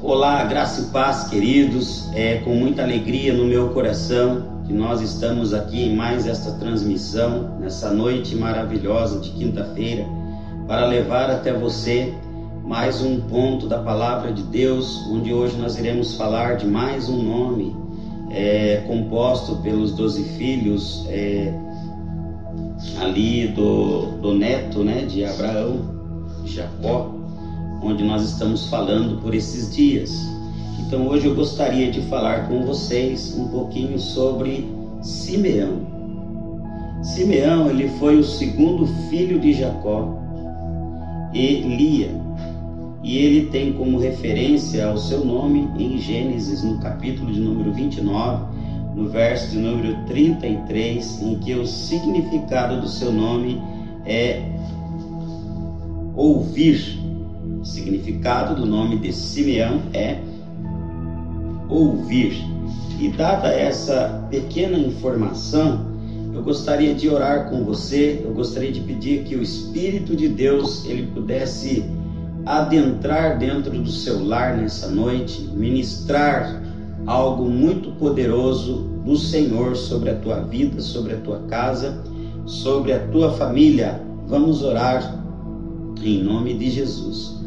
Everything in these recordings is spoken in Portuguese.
Olá, graça e paz, queridos. É com muita alegria no meu coração que nós estamos aqui em mais esta transmissão, nessa noite maravilhosa de quinta-feira, para levar até você mais um ponto da palavra de Deus, onde hoje nós iremos falar de mais um nome é, composto pelos doze filhos é, ali do, do neto né, de Abraão, Jacó onde nós estamos falando por esses dias. Então hoje eu gostaria de falar com vocês um pouquinho sobre Simeão. Simeão, ele foi o segundo filho de Jacó e Lia. E ele tem como referência ao seu nome em Gênesis, no capítulo de número 29, no verso de número 33, em que o significado do seu nome é ouvir o significado do nome de Simeão é ouvir. E dada essa pequena informação, eu gostaria de orar com você, eu gostaria de pedir que o Espírito de Deus ele pudesse adentrar dentro do seu lar nessa noite, ministrar algo muito poderoso do Senhor sobre a tua vida, sobre a tua casa, sobre a tua família. Vamos orar em nome de Jesus.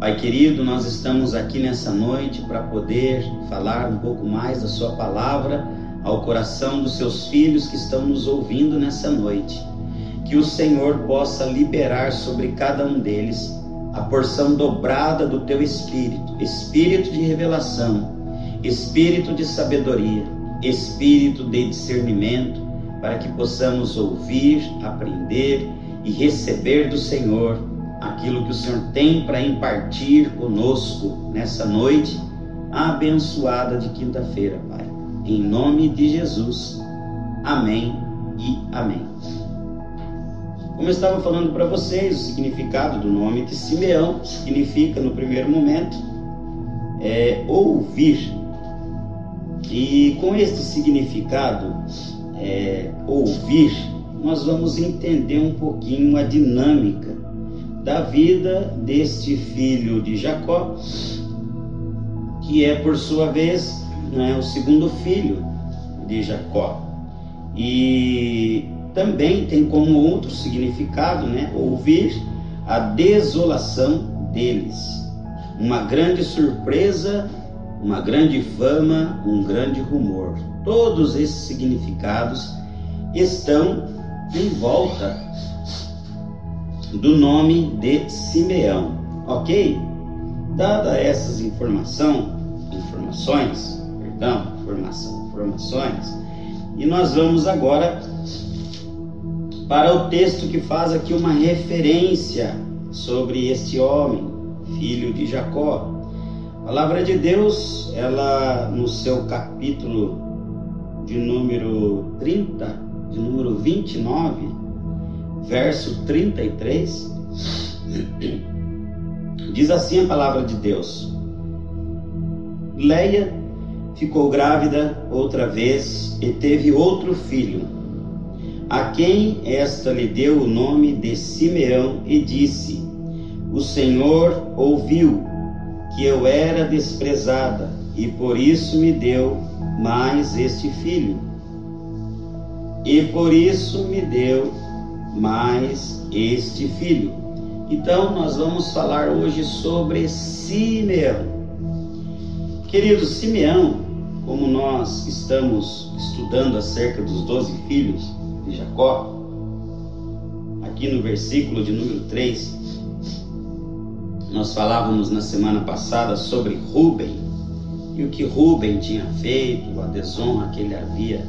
Pai querido, nós estamos aqui nessa noite para poder falar um pouco mais da Sua palavra ao coração dos seus filhos que estão nos ouvindo nessa noite. Que o Senhor possa liberar sobre cada um deles a porção dobrada do Teu Espírito espírito de revelação, espírito de sabedoria, espírito de discernimento, para que possamos ouvir, aprender e receber do Senhor aquilo que o Senhor tem para impartir conosco nessa noite abençoada de quinta-feira, Pai. Em nome de Jesus. Amém e amém. Como eu estava falando para vocês, o significado do nome de Simeão significa, no primeiro momento, é, ouvir. E com este significado, é, ouvir, nós vamos entender um pouquinho a dinâmica da vida deste filho de Jacó, que é por sua vez né, o segundo filho de Jacó. E também tem como outro significado, né, ouvir a desolação deles. Uma grande surpresa, uma grande fama, um grande rumor. Todos esses significados estão em volta do nome de Simeão, ok? Dada essas informação, informações, perdão, informação, informações, e nós vamos agora para o texto que faz aqui uma referência sobre este homem, filho de Jacó. A palavra de Deus, ela no seu capítulo de número 30, de número 29, verso 33, diz assim a palavra de Deus: Leia ficou grávida outra vez e teve outro filho, a quem esta lhe deu o nome de Simeão e disse: O Senhor ouviu que eu era desprezada e por isso me deu mais este filho. E por isso me deu mais este filho. Então, nós vamos falar hoje sobre Simeão. Querido Simeão, como nós estamos estudando acerca dos doze filhos de Jacó, aqui no versículo de número 3, nós falávamos na semana passada sobre Rubem e o que Rubem tinha feito, a desonra que ele havia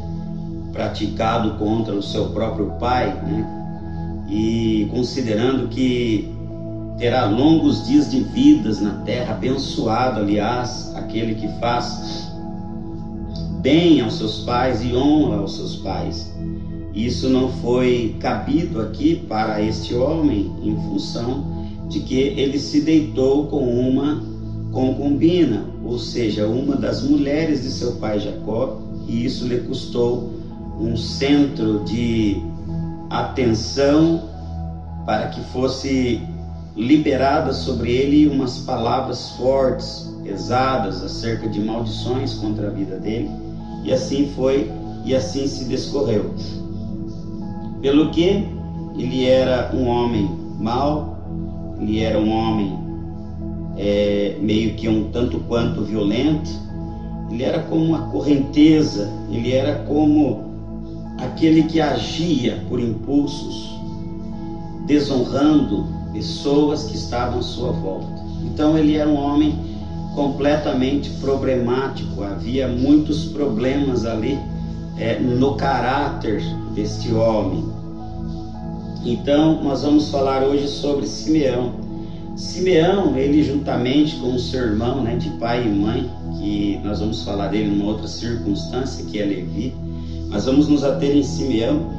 praticado contra o seu próprio pai, né? E considerando que terá longos dias de vidas na terra, abençoado, aliás, aquele que faz bem aos seus pais e honra aos seus pais. Isso não foi cabido aqui para este homem em função de que ele se deitou com uma concubina, ou seja, uma das mulheres de seu pai Jacó, e isso lhe custou um centro de atenção para que fosse liberadas sobre ele umas palavras fortes, pesadas acerca de maldições contra a vida dele, e assim foi e assim se descorreu. Pelo que ele era um homem mau, ele era um homem é, meio que um tanto quanto violento, ele era como uma correnteza, ele era como aquele que agia por impulsos, desonrando pessoas que estavam à sua volta. Então ele era um homem completamente problemático, havia muitos problemas ali é, no caráter deste homem. Então nós vamos falar hoje sobre Simeão. Simeão, ele juntamente com o seu irmão, né, de pai e mãe, que nós vamos falar dele numa outra circunstância, que é Levi, mas vamos nos ater em Simeão.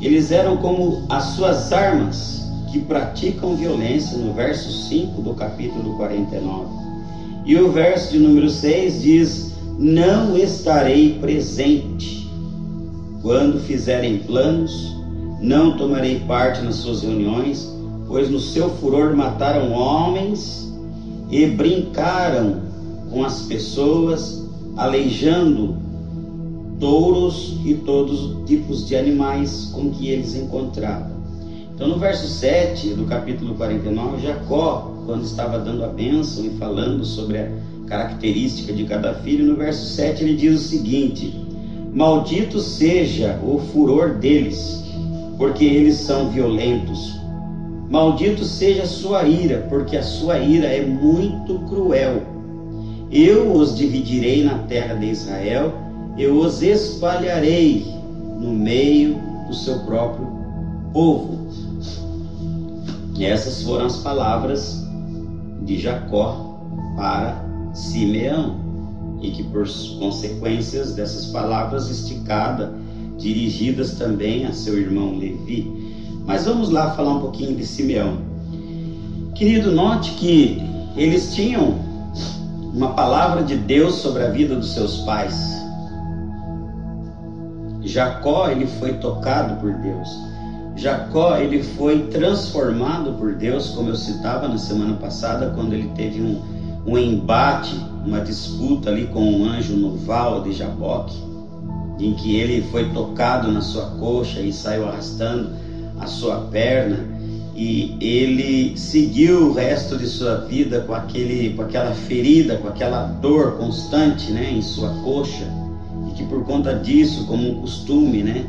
Eles eram como as suas armas que praticam violência, no verso 5 do capítulo 49. E o verso de número 6 diz: Não estarei presente quando fizerem planos, não tomarei parte nas suas reuniões, pois no seu furor mataram homens e brincaram com as pessoas, aleijando touros e todos os tipos de animais com que eles encontravam. Então, no verso 7 do capítulo 49, Jacó, quando estava dando a bênção e falando sobre a característica de cada filho, no verso 7 ele diz o seguinte: Maldito seja o furor deles, porque eles são violentos. Maldito seja a sua ira, porque a sua ira é muito cruel. Eu os dividirei na terra de Israel, eu os espalharei no meio do seu próprio povo. E essas foram as palavras de Jacó para Simeão, e que por consequências dessas palavras esticadas, dirigidas também a seu irmão Levi. Mas vamos lá falar um pouquinho de Simeão. Querido, note que eles tinham uma palavra de Deus sobre a vida dos seus pais. Jacó, ele foi tocado por Deus. Jacó ele foi transformado por Deus, como eu citava na semana passada, quando ele teve um, um embate, uma disputa ali com um anjo no val de Jaboque, em que ele foi tocado na sua coxa e saiu arrastando a sua perna e ele seguiu o resto de sua vida com aquele com aquela ferida, com aquela dor constante, né, em sua coxa que por conta disso, como um costume, né,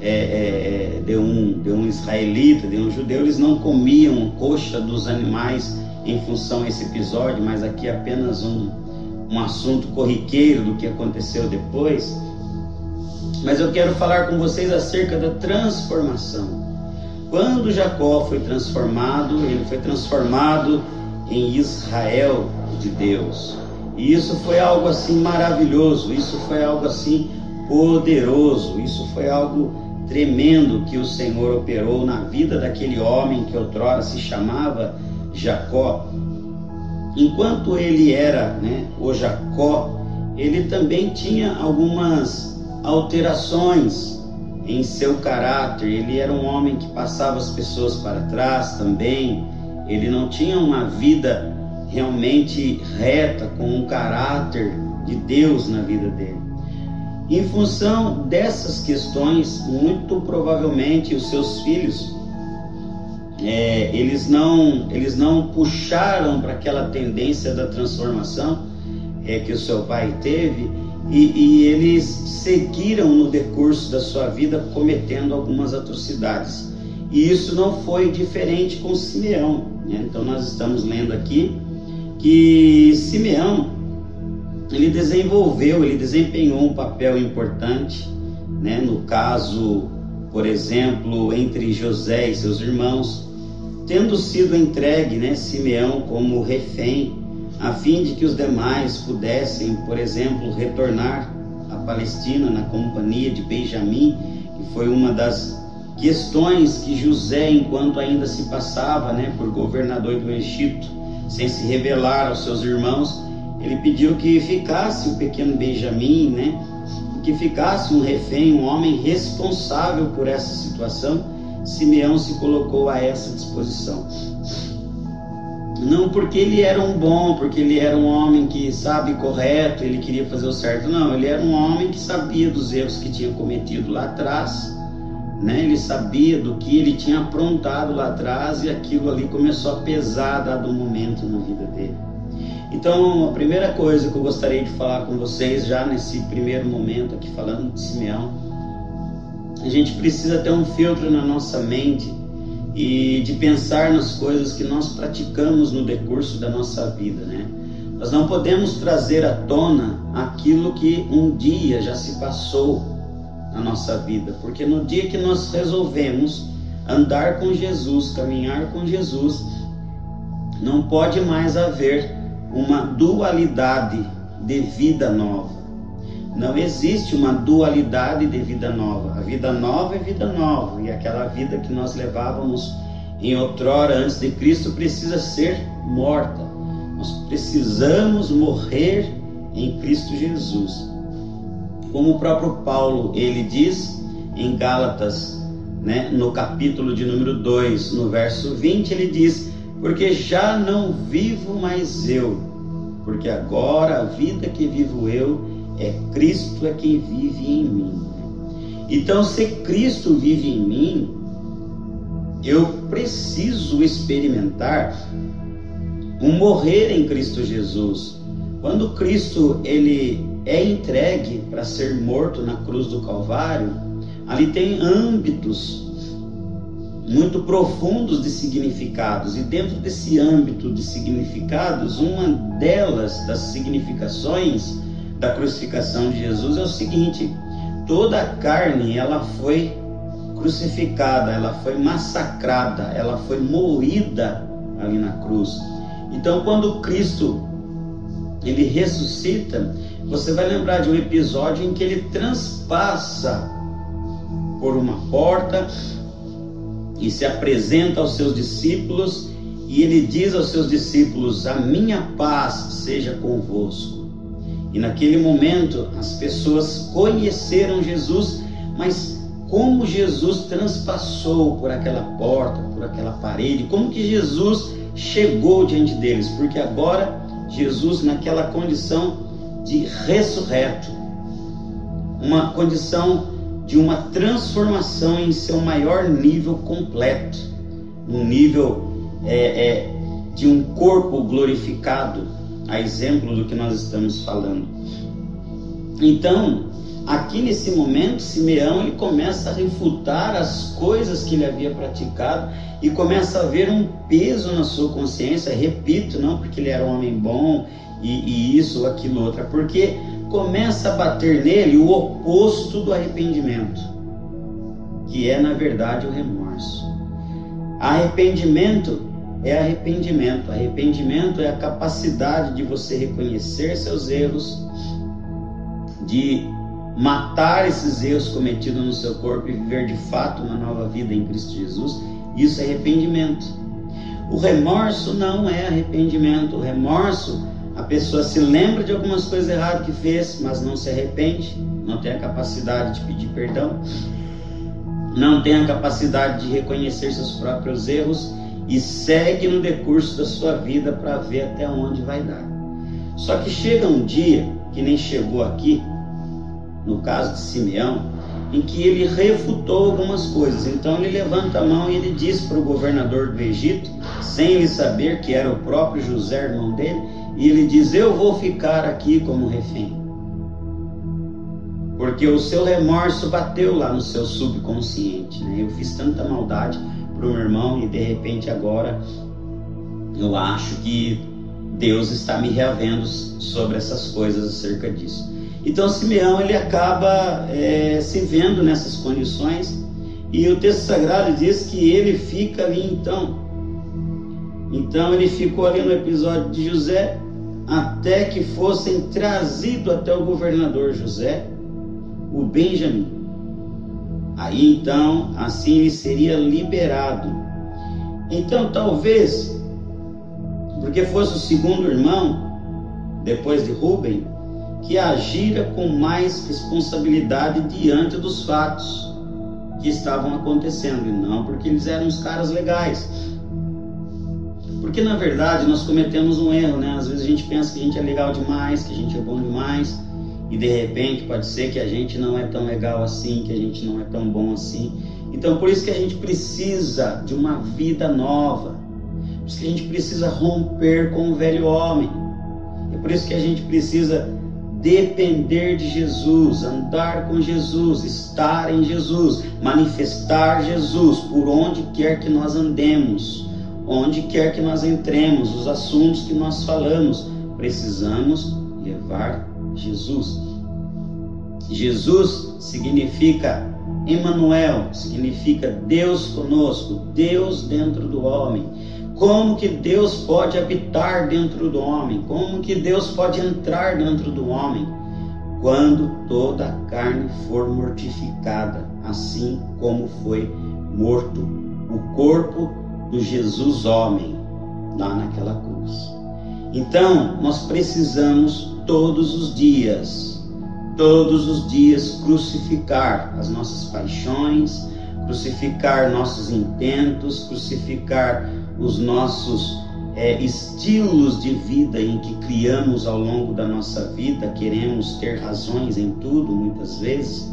é, é, é, de, um, de um israelita, de um judeu, eles não comiam coxa dos animais em função desse episódio, mas aqui é apenas um, um assunto corriqueiro do que aconteceu depois. Mas eu quero falar com vocês acerca da transformação. Quando Jacó foi transformado, ele foi transformado em Israel de Deus. E isso foi algo assim maravilhoso, isso foi algo assim poderoso, isso foi algo tremendo que o Senhor operou na vida daquele homem que outrora se chamava Jacó. Enquanto ele era né, o Jacó, ele também tinha algumas alterações em seu caráter. Ele era um homem que passava as pessoas para trás também. Ele não tinha uma vida realmente reta, com um caráter de Deus na vida dele. Em função dessas questões, muito provavelmente os seus filhos é, eles não eles não puxaram para aquela tendência da transformação é, que o seu pai teve e, e, eles seguiram no decurso da sua vida cometendo algumas atrocidades e isso não foi diferente com Simeão né? então nós estamos lendo aqui que Simeão ele desenvolveu, ele desempenhou um papel importante, né? no caso, por exemplo, entre José e seus irmãos, tendo sido entregue né, Simeão como refém, a fim de que os demais pudessem, por exemplo, retornar à Palestina na companhia de Benjamim, que foi uma das questões que José, enquanto ainda se passava né, por governador do Egito, sem se revelar aos seus irmãos, ele pediu que ficasse o pequeno Benjamim, né? Que ficasse um refém, um homem responsável por essa situação. Simeão se colocou a essa disposição. não porque ele era um bom, porque ele era um homem que sabe correto, ele queria fazer o certo, não, ele era um homem que sabia dos erros que tinha cometido lá atrás, né? Ele sabia do que ele tinha aprontado lá atrás e aquilo ali começou a pesar dado um momento na vida dele. Então, a primeira coisa que eu gostaria de falar com vocês já nesse primeiro momento aqui falando de Simeão, a gente precisa ter um filtro na nossa mente e de pensar nas coisas que nós praticamos no decurso da nossa vida, né? Nós não podemos trazer à tona aquilo que um dia já se passou na nossa vida, porque no dia que nós resolvemos andar com Jesus, caminhar com Jesus, não pode mais haver uma dualidade de vida nova. Não existe uma dualidade de vida nova. A vida nova é vida nova e aquela vida que nós levávamos em outrora antes de Cristo precisa ser morta. Nós precisamos morrer em Cristo Jesus. Como o próprio Paulo ele diz em Gálatas, né, no capítulo de número 2, no verso 20, ele diz: "Porque já não vivo mais eu, porque agora a vida que vivo eu é Cristo é quem vive em mim. Então, se Cristo vive em mim, eu preciso experimentar um morrer em Cristo Jesus. Quando Cristo ele é entregue para ser morto na cruz do Calvário, ali tem âmbitos muito profundos de significados e dentro desse âmbito de significados, uma delas das significações da crucificação de Jesus é o seguinte: toda a carne ela foi crucificada, ela foi massacrada, ela foi moída ali na cruz. Então, quando Cristo ele ressuscita, você vai lembrar de um episódio em que ele transpassa por uma porta e se apresenta aos seus discípulos e ele diz aos seus discípulos: A minha paz seja convosco. E naquele momento as pessoas conheceram Jesus, mas como Jesus transpassou por aquela porta, por aquela parede, como que Jesus chegou diante deles, porque agora Jesus naquela condição de ressurreto, uma condição de uma transformação em seu maior nível completo, um nível é, é, de um corpo glorificado, a exemplo do que nós estamos falando. Então, aqui nesse momento, Simeão ele começa a refutar as coisas que ele havia praticado e começa a ver um peso na sua consciência. Repito, não porque ele era um homem bom e, e isso aquilo outra, porque começa a bater nele o oposto do arrependimento, que é na verdade o remorso. Arrependimento é arrependimento. Arrependimento é a capacidade de você reconhecer seus erros, de matar esses erros cometidos no seu corpo e viver de fato uma nova vida em Cristo Jesus. Isso é arrependimento. O remorso não é arrependimento. O remorso, a pessoa se lembra de algumas coisas erradas que fez, mas não se arrepende, não tem a capacidade de pedir perdão, não tem a capacidade de reconhecer seus próprios erros e segue no decurso da sua vida para ver até onde vai dar. Só que chega um dia, que nem chegou aqui, no caso de Simeão, em que ele refutou algumas coisas. Então ele levanta a mão e ele diz para o governador do Egito, sem ele saber que era o próprio José, irmão dele, e ele diz: Eu vou ficar aqui como refém. Porque o seu remorso bateu lá no seu subconsciente. Né? Eu fiz tanta maldade para o meu irmão e de repente agora eu acho que Deus está me reavendo sobre essas coisas acerca disso. Então Simeão ele acaba é, se vendo nessas condições e o texto sagrado diz que ele fica ali então. Então ele ficou ali no episódio de José até que fossem trazido até o governador José o Benjamim. Aí então, assim ele seria liberado. Então, talvez, porque fosse o segundo irmão, depois de Rubem, que agira com mais responsabilidade diante dos fatos que estavam acontecendo, e não porque eles eram os caras legais. Porque na verdade nós cometemos um erro, né? Às vezes a gente pensa que a gente é legal demais, que a gente é bom demais, e de repente pode ser que a gente não é tão legal assim, que a gente não é tão bom assim. Então por isso que a gente precisa de uma vida nova. Por isso que a gente precisa romper com o velho homem. É por isso que a gente precisa depender de Jesus, andar com Jesus, estar em Jesus, manifestar Jesus por onde quer que nós andemos, onde quer que nós entremos, os assuntos que nós falamos, precisamos levar Jesus. Jesus significa Emmanuel, significa Deus conosco, Deus dentro do homem. Como que Deus pode habitar dentro do homem? Como que Deus pode entrar dentro do homem? Quando toda a carne for mortificada, assim como foi morto o corpo do Jesus homem lá naquela cruz. Então, nós precisamos todos os dias, todos os dias crucificar as nossas paixões, crucificar nossos intentos, crucificar os nossos é, estilos de vida em que criamos ao longo da nossa vida, queremos ter razões em tudo, muitas vezes,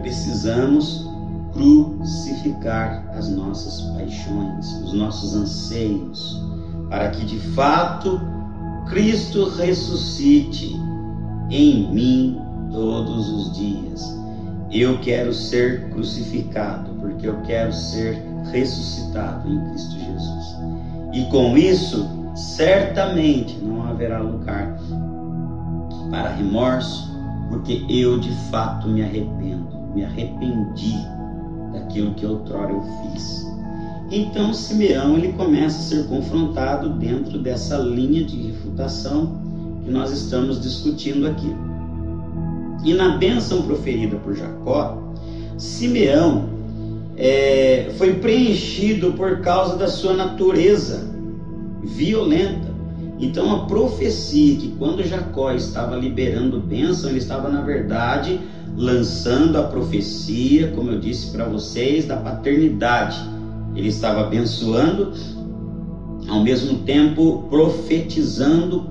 precisamos crucificar as nossas paixões, os nossos anseios, para que de fato Cristo ressuscite em mim todos os dias. Eu quero ser crucificado, porque eu quero ser ressuscitado em Cristo Jesus. E com isso, certamente não haverá lugar para remorso, porque eu de fato me arrependo, me arrependi daquilo que outrora eu fiz. Então Simeão ele começa a ser confrontado dentro dessa linha de refutação que nós estamos discutindo aqui. E na bênção proferida por Jacó, Simeão é, foi preenchido por causa da sua natureza violenta. Então a profecia que quando Jacó estava liberando bênção, ele estava na verdade lançando a profecia, como eu disse para vocês, da paternidade. Ele estava abençoando, ao mesmo tempo profetizando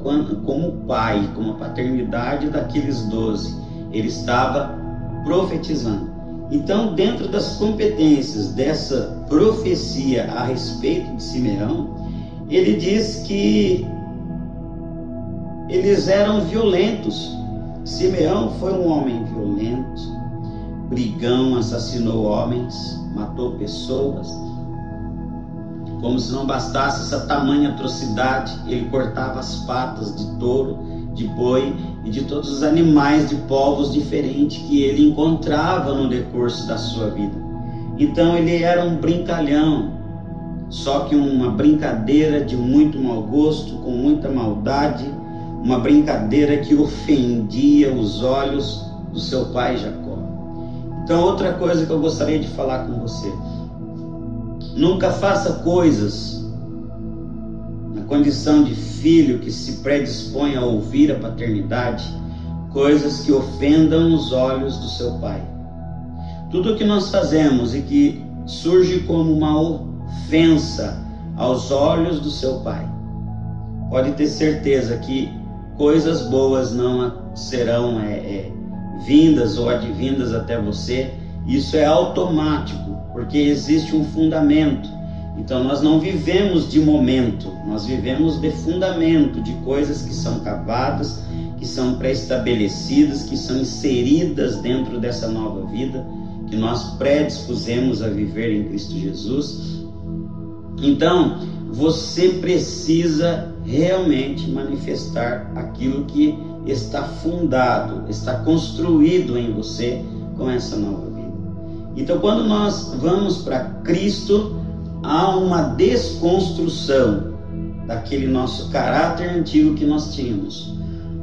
como pai, como a paternidade daqueles doze. Ele estava profetizando. Então, dentro das competências dessa profecia a respeito de Simeão, ele diz que eles eram violentos. Simeão foi um homem violento, brigão, assassinou homens, matou pessoas. Como se não bastasse essa tamanha atrocidade, ele cortava as patas de touro, de boi e de todos os animais de povos diferentes que ele encontrava no decurso da sua vida. Então ele era um brincalhão, só que uma brincadeira de muito mau gosto, com muita maldade, uma brincadeira que ofendia os olhos do seu pai Jacó. Então, outra coisa que eu gostaria de falar com você: nunca faça coisas condição de filho que se predispõe a ouvir a paternidade, coisas que ofendam os olhos do seu pai. Tudo o que nós fazemos e que surge como uma ofensa aos olhos do seu pai, pode ter certeza que coisas boas não serão é, é, vindas ou advindas até você. Isso é automático, porque existe um fundamento. Então nós não vivemos de momento, nós vivemos de fundamento, de coisas que são cavadas, que são pré-estabelecidas, que são inseridas dentro dessa nova vida que nós predispusemos a viver em Cristo Jesus. Então, você precisa realmente manifestar aquilo que está fundado, está construído em você com essa nova vida. Então, quando nós vamos para Cristo, há uma desconstrução daquele nosso caráter antigo que nós tínhamos.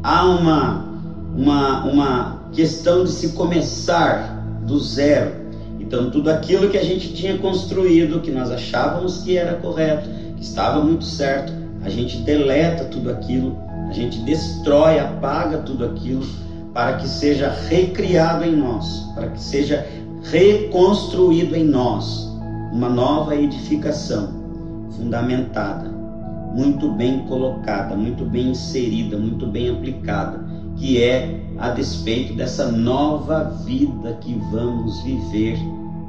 Há uma, uma, uma questão de se começar do zero. Então, tudo aquilo que a gente tinha construído, que nós achávamos que era correto, que estava muito certo, a gente deleta tudo aquilo, a gente destrói, apaga tudo aquilo, para que seja recriado em nós, para que seja reconstruído em nós uma nova edificação, fundamentada, muito bem colocada, muito bem inserida, muito bem aplicada, que é a despeito dessa nova vida que vamos viver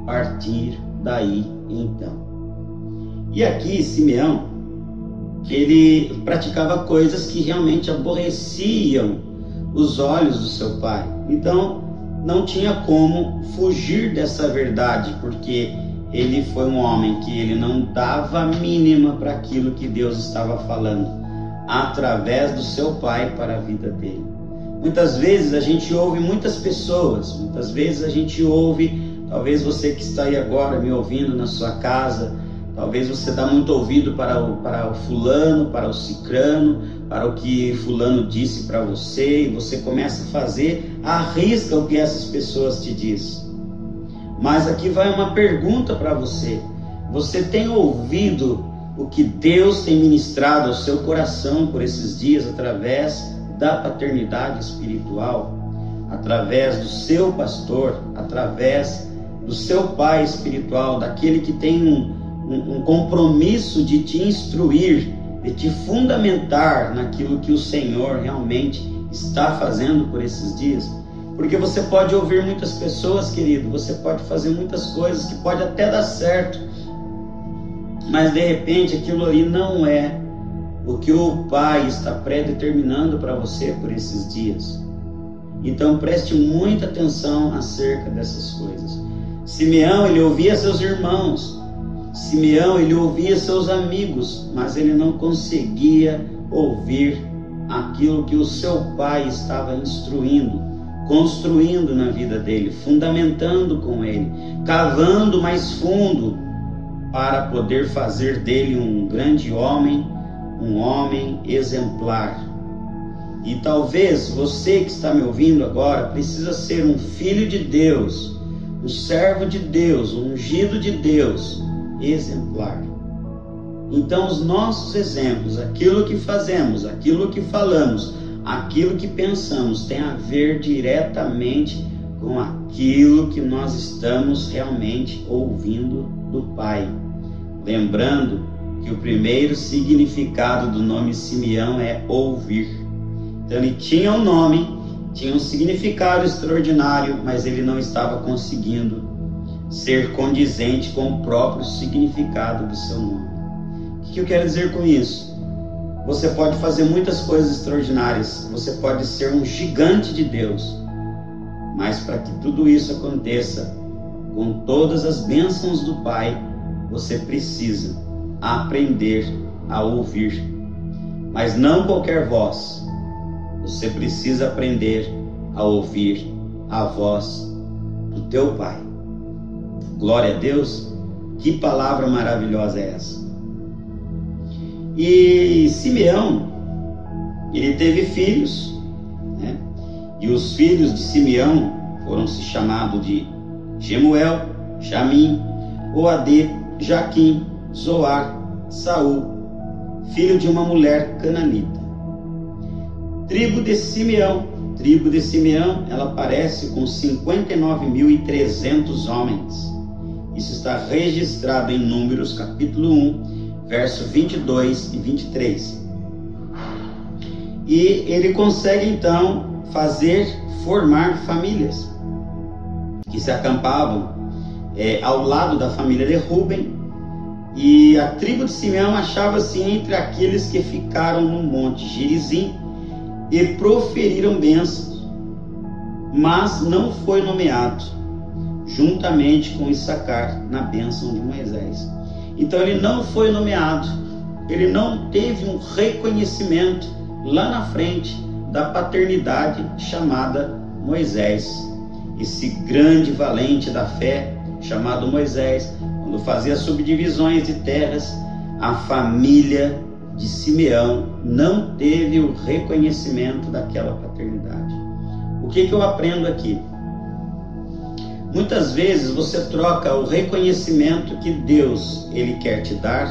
a partir daí então. E aqui Simeão, ele praticava coisas que realmente aborreciam os olhos do seu pai. Então, não tinha como fugir dessa verdade, porque ele foi um homem que ele não dava mínima para aquilo que Deus estava falando através do seu pai para a vida dele. Muitas vezes a gente ouve muitas pessoas, muitas vezes a gente ouve, talvez você que está aí agora me ouvindo na sua casa, talvez você dá muito ouvido para o, para o fulano, para o cicrano, para o que fulano disse para você, e você começa a fazer, arrisca o que essas pessoas te dizem. Mas aqui vai uma pergunta para você. Você tem ouvido o que Deus tem ministrado ao seu coração por esses dias através da paternidade espiritual, através do seu pastor, através do seu pai espiritual, daquele que tem um, um, um compromisso de te instruir, de te fundamentar naquilo que o Senhor realmente está fazendo por esses dias? Porque você pode ouvir muitas pessoas, querido, você pode fazer muitas coisas que pode até dar certo, mas de repente aquilo ali não é o que o Pai está predeterminando para você por esses dias. Então preste muita atenção acerca dessas coisas. Simeão, ele ouvia seus irmãos. Simeão, ele ouvia seus amigos, mas ele não conseguia ouvir aquilo que o seu pai estava instruindo construindo na vida dele, fundamentando com ele, cavando mais fundo para poder fazer dele um grande homem, um homem exemplar. E talvez você que está me ouvindo agora precisa ser um filho de Deus, um servo de Deus, um ungido de Deus, exemplar. Então, os nossos exemplos, aquilo que fazemos, aquilo que falamos, aquilo que pensamos tem a ver diretamente com aquilo que nós estamos realmente ouvindo do Pai. Lembrando que o primeiro significado do nome Simeão é ouvir. Então ele tinha um nome, tinha um significado extraordinário, mas ele não estava conseguindo ser condizente com o próprio significado do seu nome. O que eu quero dizer com isso? Você pode fazer muitas coisas extraordinárias, você pode ser um gigante de Deus, mas para que tudo isso aconteça com todas as bênçãos do Pai, você precisa aprender a ouvir. Mas não qualquer voz, você precisa aprender a ouvir a voz do teu Pai. Glória a Deus, que palavra maravilhosa é essa? E Simeão, ele teve filhos, né? e os filhos de Simeão foram se chamados de Gemuel, Jamim, Oadê, Jaquim, Zoar, Saul, filho de uma mulher cananita. Tribo de Simeão, tribo de Simeão, ela aparece com 59.300 homens. Isso está registrado em Números capítulo 1, verso 22 e 23. E ele consegue então fazer formar famílias que se acampavam é, ao lado da família de Ruben. E a tribo de Simeão achava-se entre aqueles que ficaram no monte Gerizim e proferiram bênçãos, mas não foi nomeado juntamente com Issacar na bênção de Moisés. Então ele não foi nomeado, ele não teve um reconhecimento lá na frente da paternidade chamada Moisés. Esse grande valente da fé chamado Moisés, quando fazia subdivisões de terras, a família de Simeão não teve o reconhecimento daquela paternidade. O que, que eu aprendo aqui? Muitas vezes você troca o reconhecimento que Deus ele quer te dar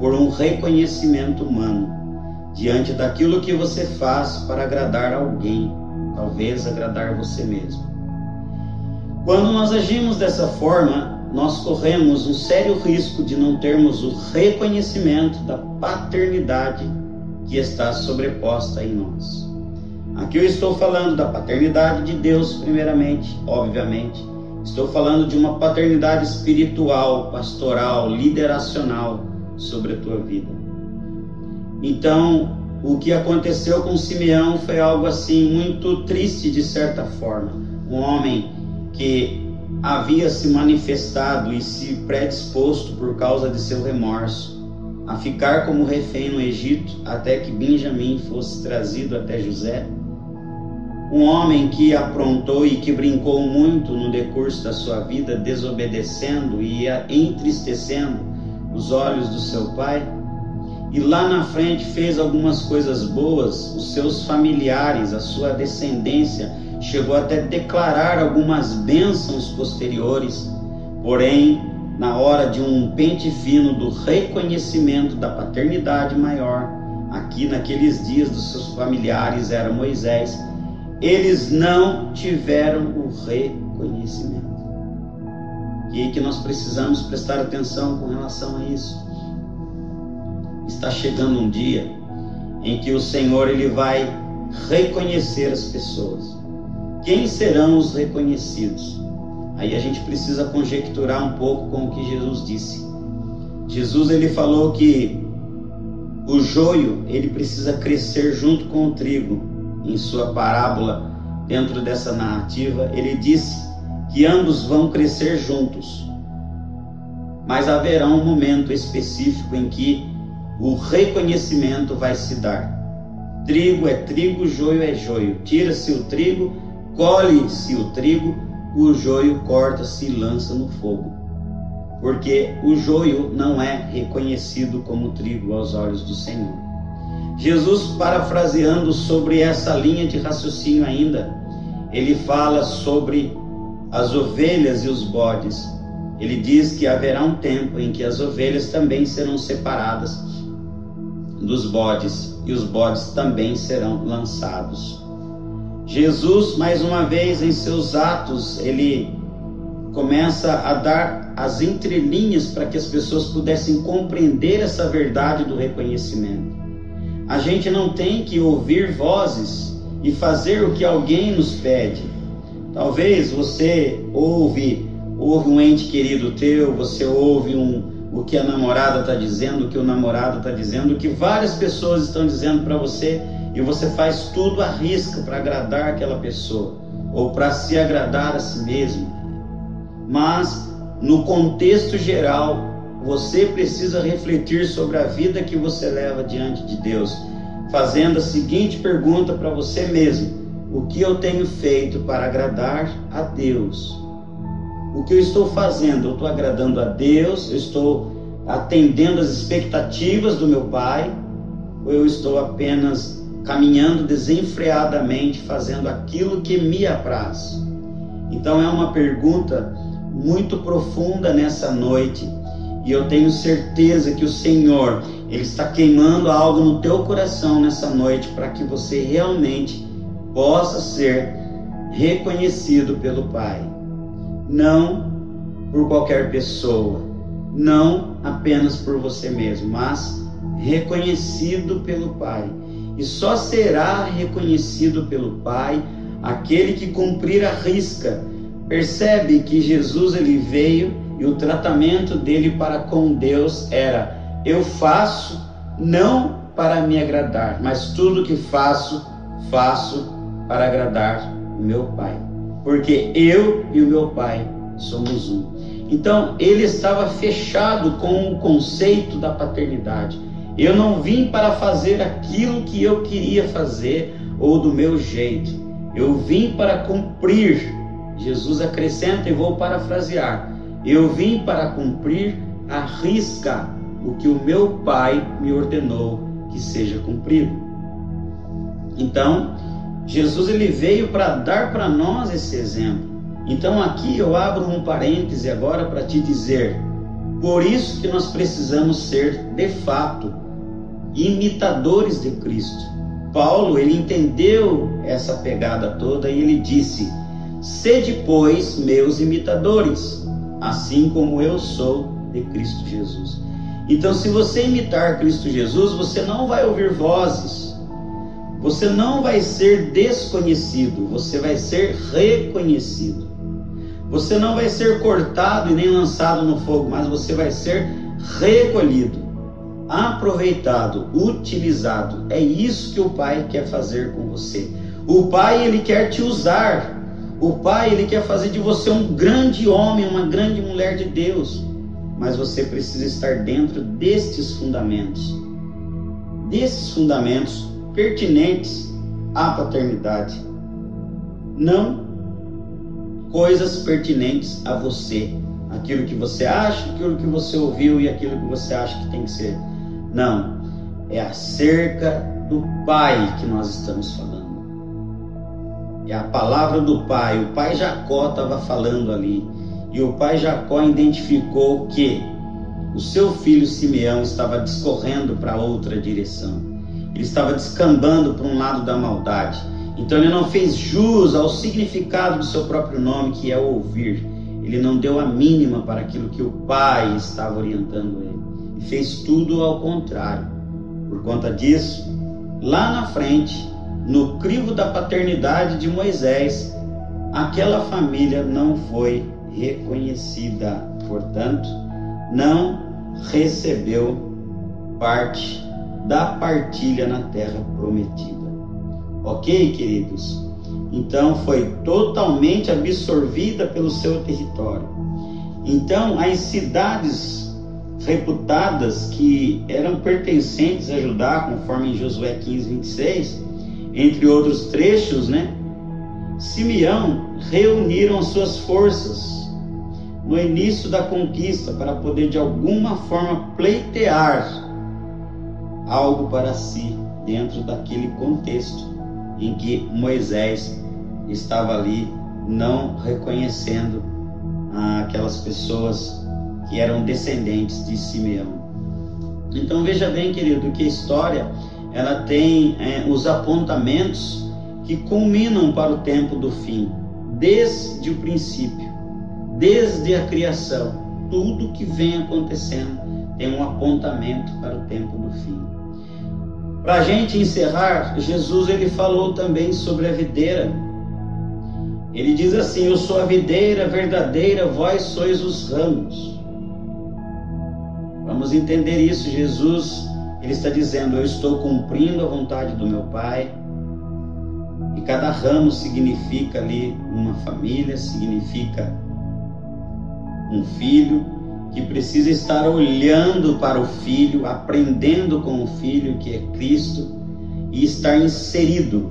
por um reconhecimento humano diante daquilo que você faz para agradar alguém, talvez agradar você mesmo. Quando nós agimos dessa forma, nós corremos um sério risco de não termos o reconhecimento da paternidade que está sobreposta em nós. Aqui eu estou falando da paternidade de Deus, primeiramente, obviamente. Estou falando de uma paternidade espiritual, pastoral, lideracional sobre a tua vida. Então, o que aconteceu com Simeão foi algo assim muito triste de certa forma. Um homem que havia se manifestado e se predisposto por causa de seu remorso a ficar como refém no Egito até que Benjamim fosse trazido até José. Um homem que aprontou e que brincou muito no decurso da sua vida, desobedecendo e entristecendo os olhos do seu pai. E lá na frente fez algumas coisas boas, os seus familiares, a sua descendência, chegou até declarar algumas bênçãos posteriores, porém na hora de um pente fino do reconhecimento da paternidade maior, aqui naqueles dias dos seus familiares era Moisés, eles não tiveram o reconhecimento. E que nós precisamos prestar atenção com relação a isso. Está chegando um dia em que o Senhor ele vai reconhecer as pessoas. Quem serão os reconhecidos? Aí a gente precisa conjecturar um pouco com o que Jesus disse. Jesus ele falou que o joio ele precisa crescer junto com o trigo. Em sua parábola, dentro dessa narrativa, ele disse que ambos vão crescer juntos. Mas haverá um momento específico em que o reconhecimento vai se dar. Trigo é trigo, joio é joio. Tira-se o trigo, colhe-se o trigo, o joio corta-se e lança no fogo. Porque o joio não é reconhecido como trigo aos olhos do Senhor. Jesus, parafraseando sobre essa linha de raciocínio ainda, ele fala sobre as ovelhas e os bodes. Ele diz que haverá um tempo em que as ovelhas também serão separadas dos bodes e os bodes também serão lançados Jesus, mais uma vez, em seus atos, ele começa a dar as entrelinhas para que as pessoas pudessem compreender essa verdade do reconhecimento. A gente não tem que ouvir vozes e fazer o que alguém nos pede. Talvez você ouve, ouve um ente querido teu, você ouve um, o que a namorada está dizendo, o que o namorado está dizendo, o que várias pessoas estão dizendo para você e você faz tudo à risca para agradar aquela pessoa ou para se agradar a si mesmo. Mas no contexto geral, você precisa refletir sobre a vida que você leva diante de Deus, fazendo a seguinte pergunta para você mesmo: o que eu tenho feito para agradar a Deus? O que eu estou fazendo? Eu estou agradando a Deus? Eu estou atendendo às expectativas do meu Pai? Ou eu estou apenas caminhando desenfreadamente, fazendo aquilo que me apraz? Então é uma pergunta muito profunda nessa noite. E eu tenho certeza que o Senhor, ele está queimando algo no teu coração nessa noite para que você realmente possa ser reconhecido pelo Pai. Não por qualquer pessoa, não apenas por você mesmo, mas reconhecido pelo Pai e só será reconhecido pelo Pai aquele que cumprir a risca. Percebe que Jesus ele veio e o tratamento dele para com Deus era: eu faço não para me agradar, mas tudo que faço, faço para agradar o meu Pai. Porque eu e o meu Pai somos um. Então, ele estava fechado com o conceito da paternidade. Eu não vim para fazer aquilo que eu queria fazer ou do meu jeito. Eu vim para cumprir. Jesus acrescenta e vou parafrasear. Eu vim para cumprir a risca o que o meu Pai me ordenou que seja cumprido. Então, Jesus ele veio para dar para nós esse exemplo. Então aqui eu abro um parêntese agora para te dizer, por isso que nós precisamos ser de fato imitadores de Cristo. Paulo, ele entendeu essa pegada toda e ele disse: Sede, pois, meus imitadores, assim como eu sou de Cristo Jesus. Então, se você imitar Cristo Jesus, você não vai ouvir vozes, você não vai ser desconhecido, você vai ser reconhecido. Você não vai ser cortado e nem lançado no fogo, mas você vai ser recolhido, aproveitado, utilizado. É isso que o Pai quer fazer com você. O Pai, ele quer te usar. O Pai, ele quer fazer de você um grande homem, uma grande mulher de Deus. Mas você precisa estar dentro destes fundamentos. Desses fundamentos pertinentes à paternidade. Não coisas pertinentes a você. Aquilo que você acha, aquilo que você ouviu e aquilo que você acha que tem que ser. Não. É acerca do Pai que nós estamos falando. É a palavra do Pai. O pai Jacó estava falando ali. E o pai Jacó identificou que o seu filho Simeão estava discorrendo para outra direção. Ele estava descambando para um lado da maldade. Então ele não fez jus ao significado do seu próprio nome, que é ouvir. Ele não deu a mínima para aquilo que o pai estava orientando ele. E fez tudo ao contrário. Por conta disso, lá na frente, no crivo da paternidade de Moisés, aquela família não foi reconhecida. Portanto, não recebeu parte da partilha na terra prometida. Ok, queridos? Então foi totalmente absorvida pelo seu território. Então, as cidades reputadas que eram pertencentes a Judá, conforme em Josué 15, 26, entre outros trechos, né? Simeão reuniram suas forças no início da conquista para poder de alguma forma pleitear algo para si dentro daquele contexto em que Moisés estava ali não reconhecendo aquelas pessoas que eram descendentes de Simeão. Então veja bem, querido, que a história ela tem é, os apontamentos que culminam para o tempo do fim, desde o princípio, desde a criação, tudo que vem acontecendo tem um apontamento para o tempo do fim. Para a gente encerrar, Jesus ele falou também sobre a videira. Ele diz assim: Eu sou a videira verdadeira, vós sois os ramos. Vamos entender isso. Jesus ele está dizendo: Eu estou cumprindo a vontade do meu Pai. E cada ramo significa ali uma família, significa um filho, que precisa estar olhando para o Filho, aprendendo com o Filho, que é Cristo, e estar inserido.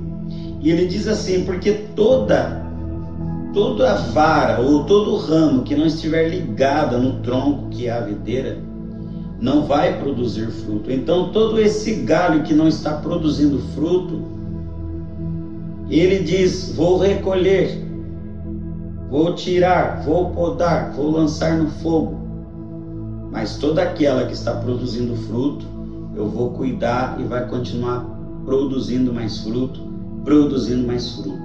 E ele diz assim: porque toda toda vara ou todo ramo que não estiver ligada no tronco, que é a videira, não vai produzir fruto. Então, todo esse galho que não está produzindo fruto, ele diz: Vou recolher, vou tirar, vou podar, vou lançar no fogo mas toda aquela que está produzindo fruto, eu vou cuidar e vai continuar produzindo mais fruto, produzindo mais fruto.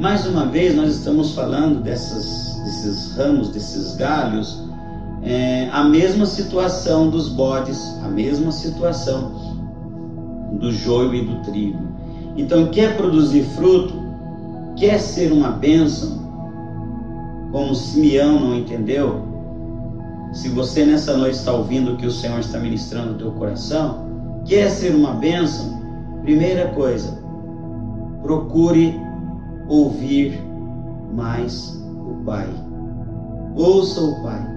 Mais uma vez, nós estamos falando dessas, desses ramos, desses galhos, é, a mesma situação dos bodes, a mesma situação do joio e do trigo. Então, quer produzir fruto, quer ser uma bênção, como Simeão não entendeu, se você nessa noite está ouvindo o que o Senhor está ministrando no teu coração, quer ser uma bênção, primeira coisa, procure ouvir mais o Pai. Ouça o Pai.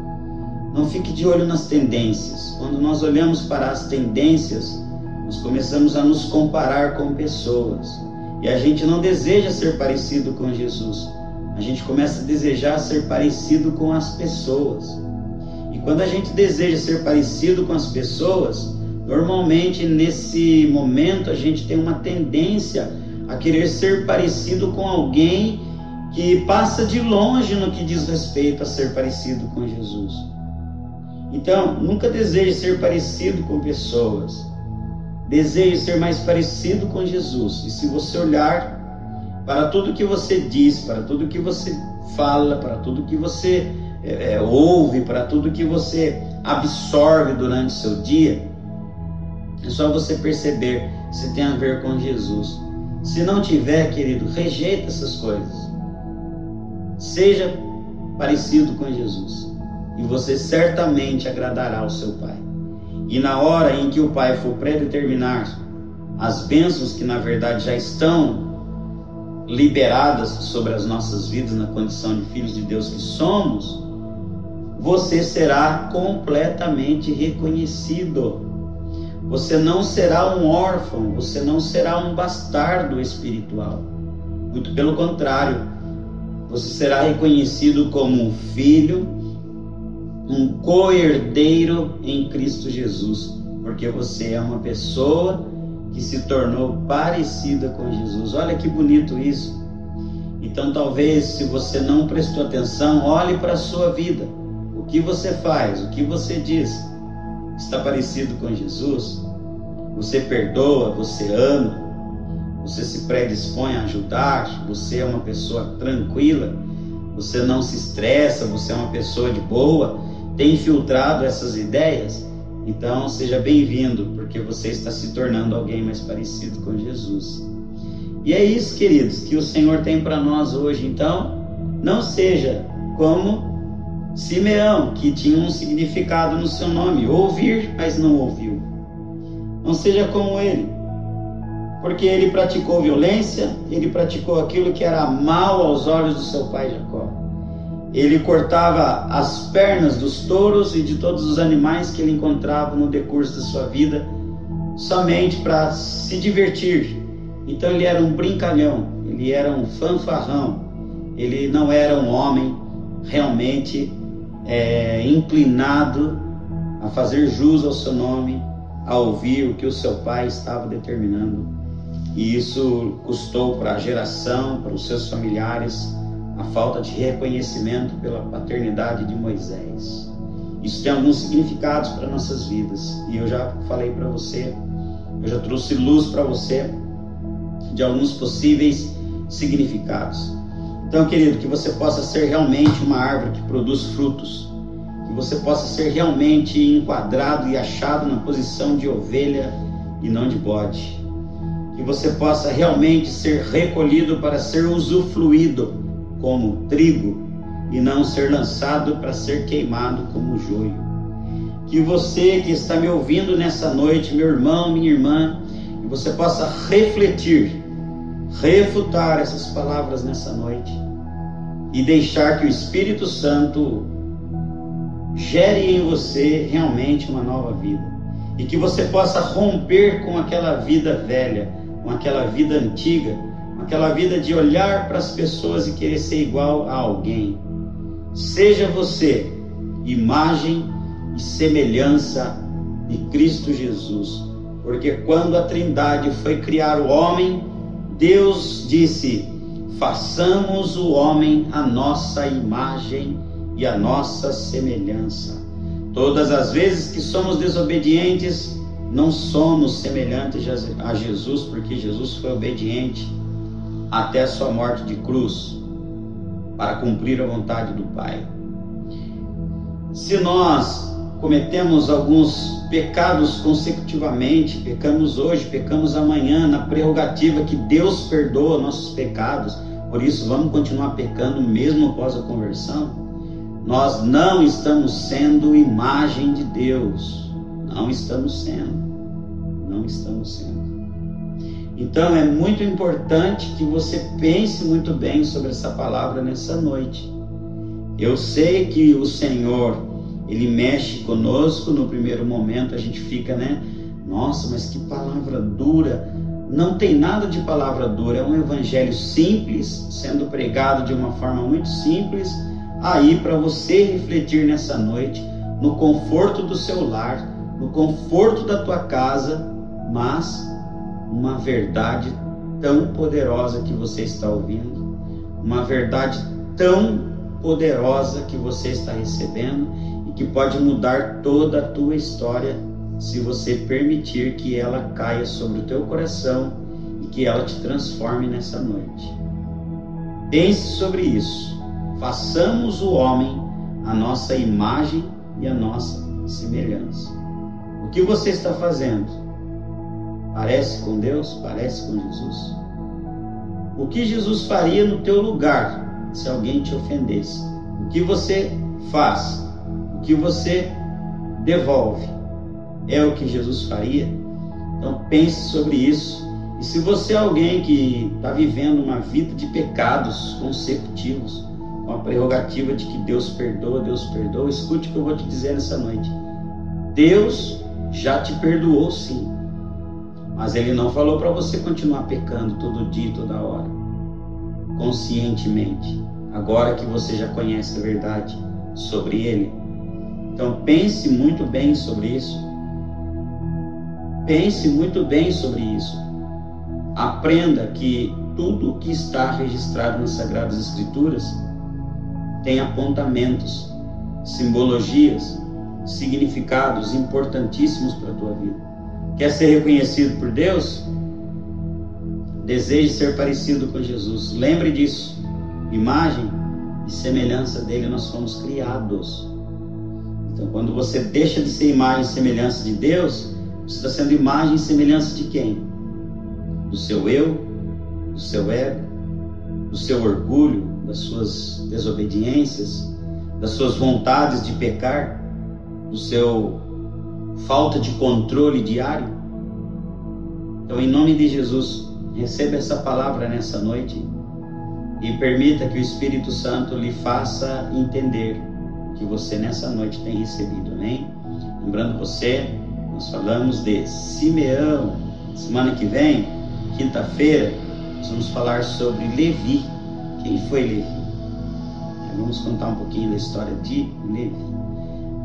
Não fique de olho nas tendências. Quando nós olhamos para as tendências, nós começamos a nos comparar com pessoas. E a gente não deseja ser parecido com Jesus. A gente começa a desejar ser parecido com as pessoas. Quando a gente deseja ser parecido com as pessoas, normalmente nesse momento a gente tem uma tendência a querer ser parecido com alguém que passa de longe no que diz respeito a ser parecido com Jesus. Então, nunca deseje ser parecido com pessoas. Deseje ser mais parecido com Jesus. E se você olhar para tudo que você diz, para tudo que você fala, para tudo que você é, é, ouve, para tudo que você absorve durante o seu dia, é só você perceber se tem a ver com Jesus. Se não tiver, querido, rejeita essas coisas. Seja parecido com Jesus e você certamente agradará ao seu Pai. E na hora em que o Pai for predeterminar as bênçãos que na verdade já estão liberadas sobre as nossas vidas na condição de filhos de Deus que somos, você será completamente reconhecido. Você não será um órfão, você não será um bastardo espiritual. Muito pelo contrário, você será reconhecido como um filho, um co-herdeiro em Cristo Jesus, porque você é uma pessoa que se tornou parecida com Jesus. Olha que bonito isso. Então, talvez, se você não prestou atenção, olhe para a sua vida. O que você faz, o que você diz, está parecido com Jesus? Você perdoa, você ama, você se predispõe a ajudar, você é uma pessoa tranquila, você não se estressa, você é uma pessoa de boa, tem filtrado essas ideias? Então seja bem-vindo, porque você está se tornando alguém mais parecido com Jesus. E é isso, queridos, que o Senhor tem para nós hoje. Então, não seja como Simeão, que tinha um significado no seu nome: ouvir, mas não ouviu. Não seja como ele, porque ele praticou violência, ele praticou aquilo que era mal aos olhos do seu pai Jacó. Ele cortava as pernas dos touros e de todos os animais que ele encontrava no decurso da sua vida, somente para se divertir. Então ele era um brincalhão, ele era um fanfarrão, ele não era um homem realmente é, inclinado a fazer jus ao seu nome, a ouvir o que o seu pai estava determinando. E isso custou para a geração, para os seus familiares, a falta de reconhecimento pela paternidade de Moisés. Isso tem alguns significados para nossas vidas e eu já falei para você, eu já trouxe luz para você de alguns possíveis significados. Então, querido, que você possa ser realmente uma árvore que produz frutos, que você possa ser realmente enquadrado e achado na posição de ovelha e não de bode, que você possa realmente ser recolhido para ser usufruído como trigo e não ser lançado para ser queimado como joio. Que você que está me ouvindo nessa noite, meu irmão, minha irmã, que você possa refletir, refutar essas palavras nessa noite e deixar que o Espírito Santo gere em você realmente uma nova vida. E que você possa romper com aquela vida velha, com aquela vida antiga, aquela vida de olhar para as pessoas e querer ser igual a alguém. Seja você imagem e semelhança de Cristo Jesus. Porque quando a Trindade foi criar o homem, Deus disse: façamos o homem a nossa imagem e a nossa semelhança. Todas as vezes que somos desobedientes, não somos semelhantes a Jesus, porque Jesus foi obediente até a sua morte de cruz, para cumprir a vontade do Pai. Se nós cometemos alguns pecados consecutivamente, pecamos hoje, pecamos amanhã, na prerrogativa que Deus perdoa nossos pecados, por isso vamos continuar pecando mesmo após a conversão, nós não estamos sendo imagem de Deus. Não estamos sendo. Não estamos sendo. Então é muito importante que você pense muito bem sobre essa palavra nessa noite. Eu sei que o Senhor, ele mexe conosco no primeiro momento, a gente fica, né? Nossa, mas que palavra dura. Não tem nada de palavra dura, é um evangelho simples, sendo pregado de uma forma muito simples, aí para você refletir nessa noite, no conforto do seu lar, no conforto da tua casa, mas uma verdade tão poderosa que você está ouvindo, uma verdade tão poderosa que você está recebendo e que pode mudar toda a tua história se você permitir que ela caia sobre o teu coração e que ela te transforme nessa noite. Pense sobre isso. Façamos o homem a nossa imagem e a nossa semelhança. O que você está fazendo? Parece com Deus? Parece com Jesus? O que Jesus faria no teu lugar se alguém te ofendesse? O que você faz? O que você devolve? É o que Jesus faria? Então pense sobre isso. E se você é alguém que está vivendo uma vida de pecados consecutivos, com a prerrogativa de que Deus perdoa, Deus perdoa, escute o que eu vou te dizer nessa noite. Deus já te perdoou sim. Mas ele não falou para você continuar pecando todo dia, toda hora, conscientemente. Agora que você já conhece a verdade sobre ele. Então pense muito bem sobre isso. Pense muito bem sobre isso. Aprenda que tudo que está registrado nas Sagradas Escrituras tem apontamentos, simbologias, significados importantíssimos para a tua vida. Quer ser reconhecido por Deus? Deseje ser parecido com Jesus. Lembre disso. Imagem e semelhança dele nós fomos criados. Então, quando você deixa de ser imagem e semelhança de Deus, você está sendo imagem e semelhança de quem? Do seu eu, do seu ego, do seu orgulho, das suas desobediências, das suas vontades de pecar, do seu falta de controle diário. Então, em nome de Jesus, receba essa palavra nessa noite e permita que o Espírito Santo lhe faça entender que você nessa noite tem recebido, amém? Lembrando você, nós falamos de Simeão. Semana que vem, quinta-feira, nós vamos falar sobre Levi. Quem foi Levi? Vamos contar um pouquinho da história de Levi.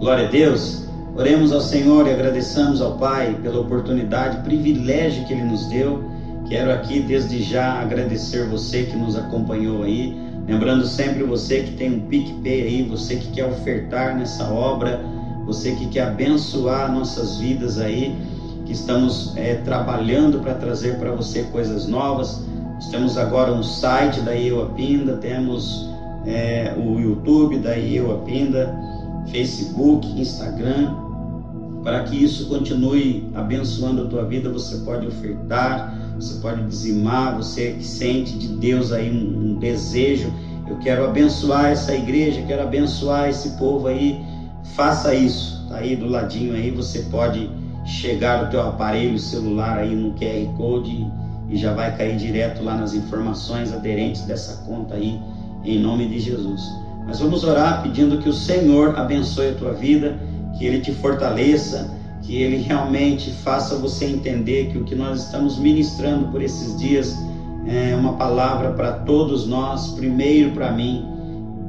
Glória a Deus. Oremos ao Senhor e agradeçamos ao Pai pela oportunidade, privilégio que Ele nos deu. Quero aqui desde já agradecer você que nos acompanhou aí. Lembrando sempre você que tem um PicPay aí, você que quer ofertar nessa obra, você que quer abençoar nossas vidas aí, que estamos é, trabalhando para trazer para você coisas novas. Nós temos agora um site da Eu Pinda, temos é, o YouTube da Eu Pinda Facebook, Instagram, para que isso continue abençoando a tua vida, você pode ofertar, você pode dizimar, você que sente de Deus aí um, um desejo, eu quero abençoar essa igreja, quero abençoar esse povo aí, faça isso, tá aí do ladinho aí, você pode chegar o teu aparelho celular aí no QR Code e já vai cair direto lá nas informações aderentes dessa conta aí, em nome de Jesus. Nós vamos orar pedindo que o Senhor abençoe a tua vida, que Ele te fortaleça, que Ele realmente faça você entender que o que nós estamos ministrando por esses dias é uma palavra para todos nós, primeiro para mim,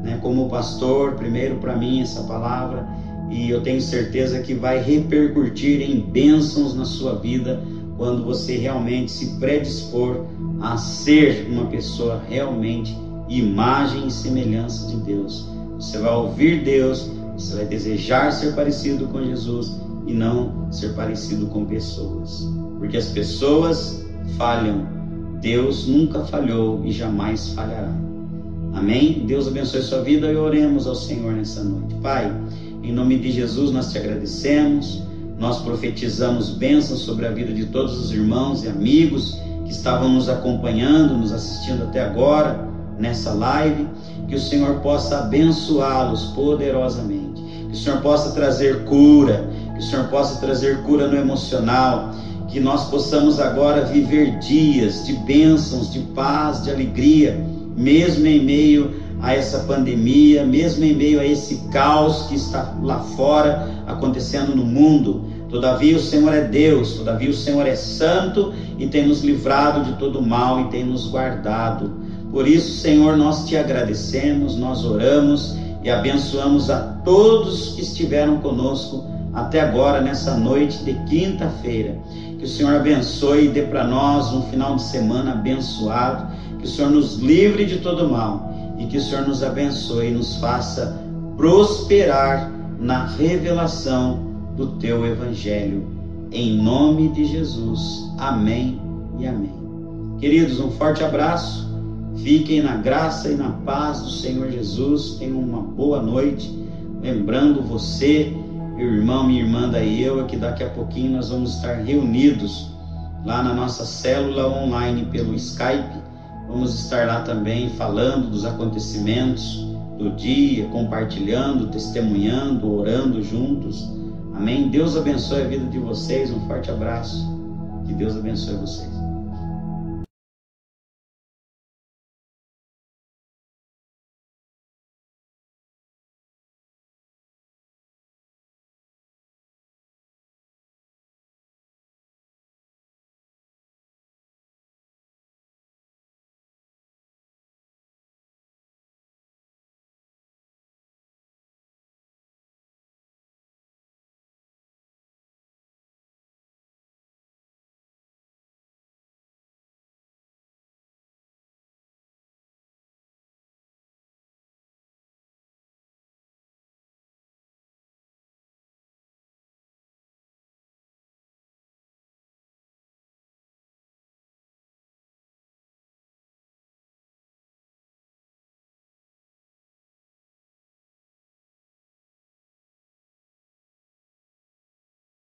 né, como pastor, primeiro para mim essa palavra, e eu tenho certeza que vai repercutir em bênçãos na sua vida quando você realmente se predispor a ser uma pessoa realmente imagem e semelhança de Deus. Você vai ouvir Deus, você vai desejar ser parecido com Jesus e não ser parecido com pessoas. Porque as pessoas falham, Deus nunca falhou e jamais falhará. Amém? Deus abençoe sua vida e oremos ao Senhor nessa noite. Pai, em nome de Jesus nós te agradecemos, nós profetizamos bênçãos sobre a vida de todos os irmãos e amigos que estavam nos acompanhando, nos assistindo até agora nessa live, que o Senhor possa abençoá-los poderosamente, que o Senhor possa trazer cura, que o Senhor possa trazer cura no emocional, que nós possamos agora viver dias de bênçãos, de paz, de alegria, mesmo em meio a essa pandemia, mesmo em meio a esse caos que está lá fora acontecendo no mundo. Todavia o Senhor é Deus, todavia o Senhor é santo e tem nos livrado de todo mal e tem nos guardado. Por isso, Senhor, nós te agradecemos, nós oramos e abençoamos a todos que estiveram conosco até agora, nessa noite de quinta-feira. Que o Senhor abençoe e dê para nós um final de semana abençoado. Que o Senhor nos livre de todo mal e que o Senhor nos abençoe e nos faça prosperar na revelação do teu Evangelho. Em nome de Jesus. Amém e amém. Queridos, um forte abraço Fiquem na graça e na paz do Senhor Jesus. Tenham uma boa noite. lembrando você, meu irmão, minha irmã da eu, que daqui a pouquinho nós vamos estar reunidos lá na nossa célula online pelo Skype. Vamos estar lá também falando dos acontecimentos do dia, compartilhando, testemunhando, orando juntos. Amém? Deus abençoe a vida de vocês. Um forte abraço. Que Deus abençoe vocês.